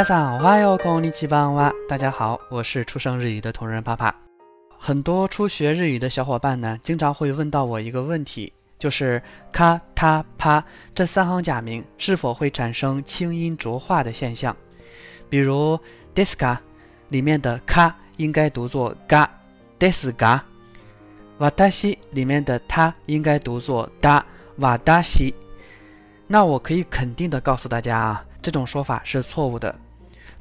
さん、おはよう、こんにち哇！大家好，我是出生日语的同仁帕帕。很多初学日语的小伙伴呢，经常会问到我一个问题，就是“咔、他”“啪”这三行假名是否会产生轻音浊化的现象？比如 d i s ka” 里面的 “ka” 应该读作嘎 d i s u a w a t a s i 里面的“他”应该读作哒 a w a t a s i 那我可以肯定的告诉大家啊。这种说法是错误的，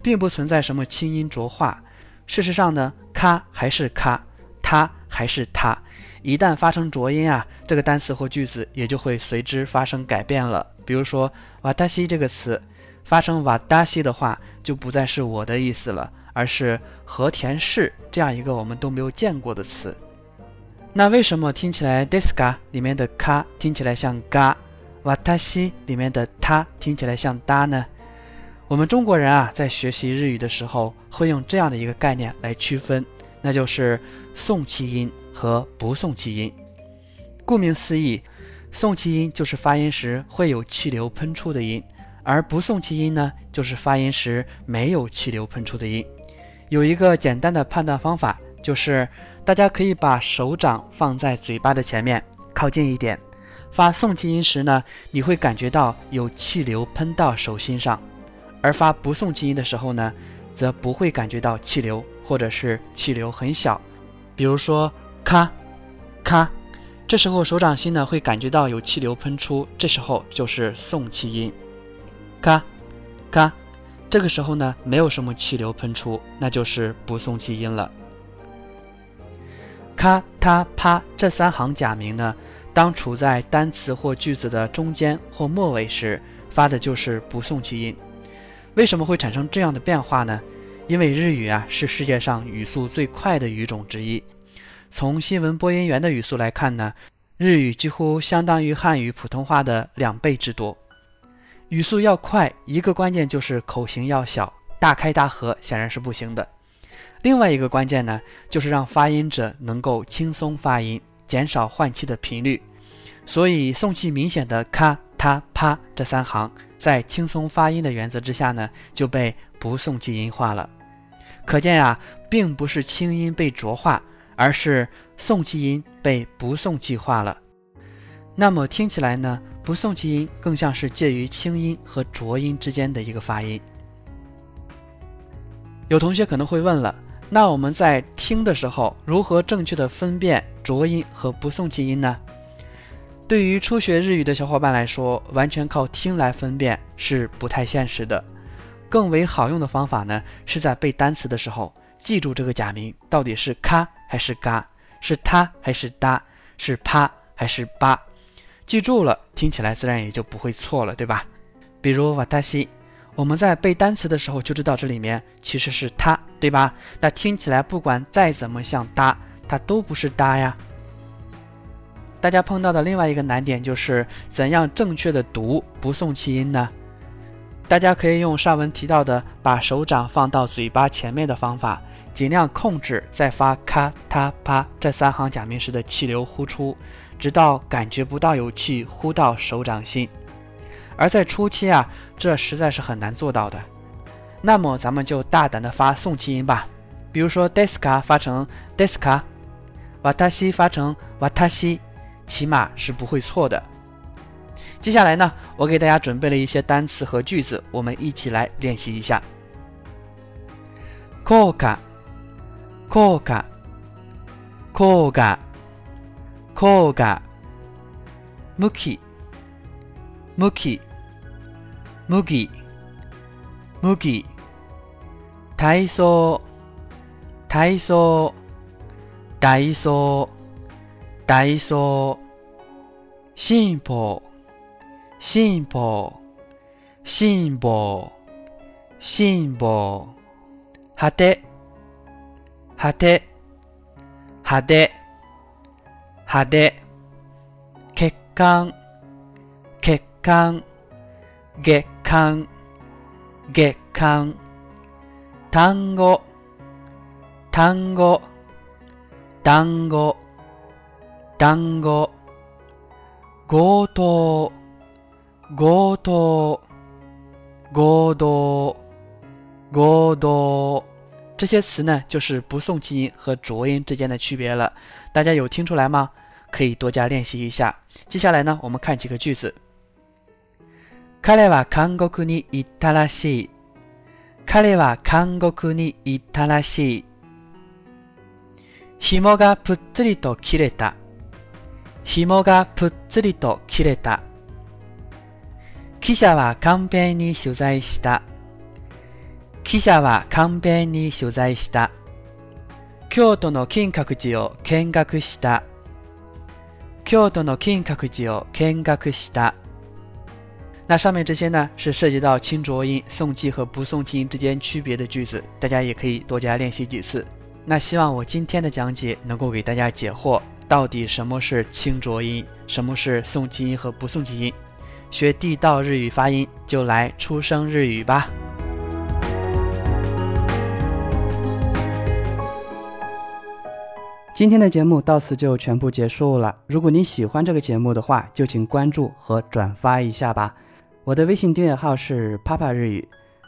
并不存在什么清音浊化。事实上呢，咔还是咔，它还是它。一旦发生浊音啊，这个单词或句子也就会随之发生改变了。比如说，瓦达西这个词，发生瓦达西的话，就不再是我的意思了，而是和田氏这样一个我们都没有见过的词。那为什么听起来 disca 里面的咔听起来像嘎？瓦塔西里面的“他”听起来像“哒”呢。我们中国人啊，在学习日语的时候，会用这样的一个概念来区分，那就是送气音和不送气音。顾名思义，送气音就是发音时会有气流喷出的音，而不送气音呢，就是发音时没有气流喷出的音。有一个简单的判断方法，就是大家可以把手掌放在嘴巴的前面，靠近一点。发送气音时呢，你会感觉到有气流喷到手心上，而发不送气音的时候呢，则不会感觉到气流，或者是气流很小。比如说，咔咔，这时候手掌心呢会感觉到有气流喷出，这时候就是送气音。咔咔，这个时候呢没有什么气流喷出，那就是不送气音了。咔嗒啪，这三行假名呢。当处在单词或句子的中间或末尾时，发的就是不送气音。为什么会产生这样的变化呢？因为日语啊是世界上语速最快的语种之一。从新闻播音员的语速来看呢，日语几乎相当于汉语普通话的两倍之多。语速要快，一个关键就是口型要小，大开大合显然是不行的。另外一个关键呢，就是让发音者能够轻松发音，减少换气的频率。所以送气明显的咔、塔、啪这三行，在轻松发音的原则之下呢，就被不送气音化了。可见呀，并不是轻音被浊化，而是送气音被不送气化了。那么听起来呢，不送气音更像是介于轻音和浊音之间的一个发音。有同学可能会问了，那我们在听的时候如何正确的分辨浊音和不送气音呢？对于初学日语的小伙伴来说，完全靠听来分辨是不太现实的。更为好用的方法呢，是在背单词的时候记住这个假名到底是咔还是嘎，是它还是哒，是啪还是吧。记住了，听起来自然也就不会错了，对吧？比如瓦达西，我们在背单词的时候就知道这里面其实是它，对吧？那听起来不管再怎么像哒，它都不是哒呀。大家碰到的另外一个难点就是怎样正确的读不送气音呢？大家可以用上文提到的把手掌放到嘴巴前面的方法，尽量控制再发咔、他、啪这三行假名时的气流呼出，直到感觉不到有气呼到手掌心。而在初期啊，这实在是很难做到的。那么咱们就大胆的发送气音吧，比如说 d e s k a 发成 d e s k a w 发成 w a 西。起码是不会错的。接下来呢，我给大家准备了一些单词和句子，我们一起来练习一下。高加，高加，高加，高加，木器，木器，木器，木器，大松，大松，大松，大松。進歩進歩辛抱辛抱果て果て派手派手血管血管月間月間単語単語単語単語共同、共同、共同、共同，这些词呢，就是不送气音和浊音之间的区别了。大家有听出来吗？可以多加练习一下。接下来呢，我们看几个句子。他去了韩国，去たらしい。紐がぷっつりと切れた。紐がぷっつりと切れた。記者は完璧に取材した。記者は完璧に取材した。京都の金閣寺を見学した。京都の金閣寺を見学した。那上面这些呢，是涉及到清浊音送气和不送气音之间区别的句子，大家也可以多加练习几次。那希望我今天的讲解能够给大家解惑。到底什么是清浊音？什么是送气音和不送气音？学地道日语发音，就来初声日语吧。今天的节目到此就全部结束了。如果您喜欢这个节目的话，就请关注和转发一下吧。我的微信订阅号是“帕帕日语”，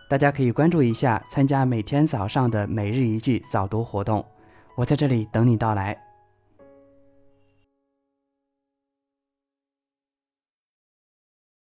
大家可以关注一下，参加每天早上的每日一句早读活动。我在这里等你到来。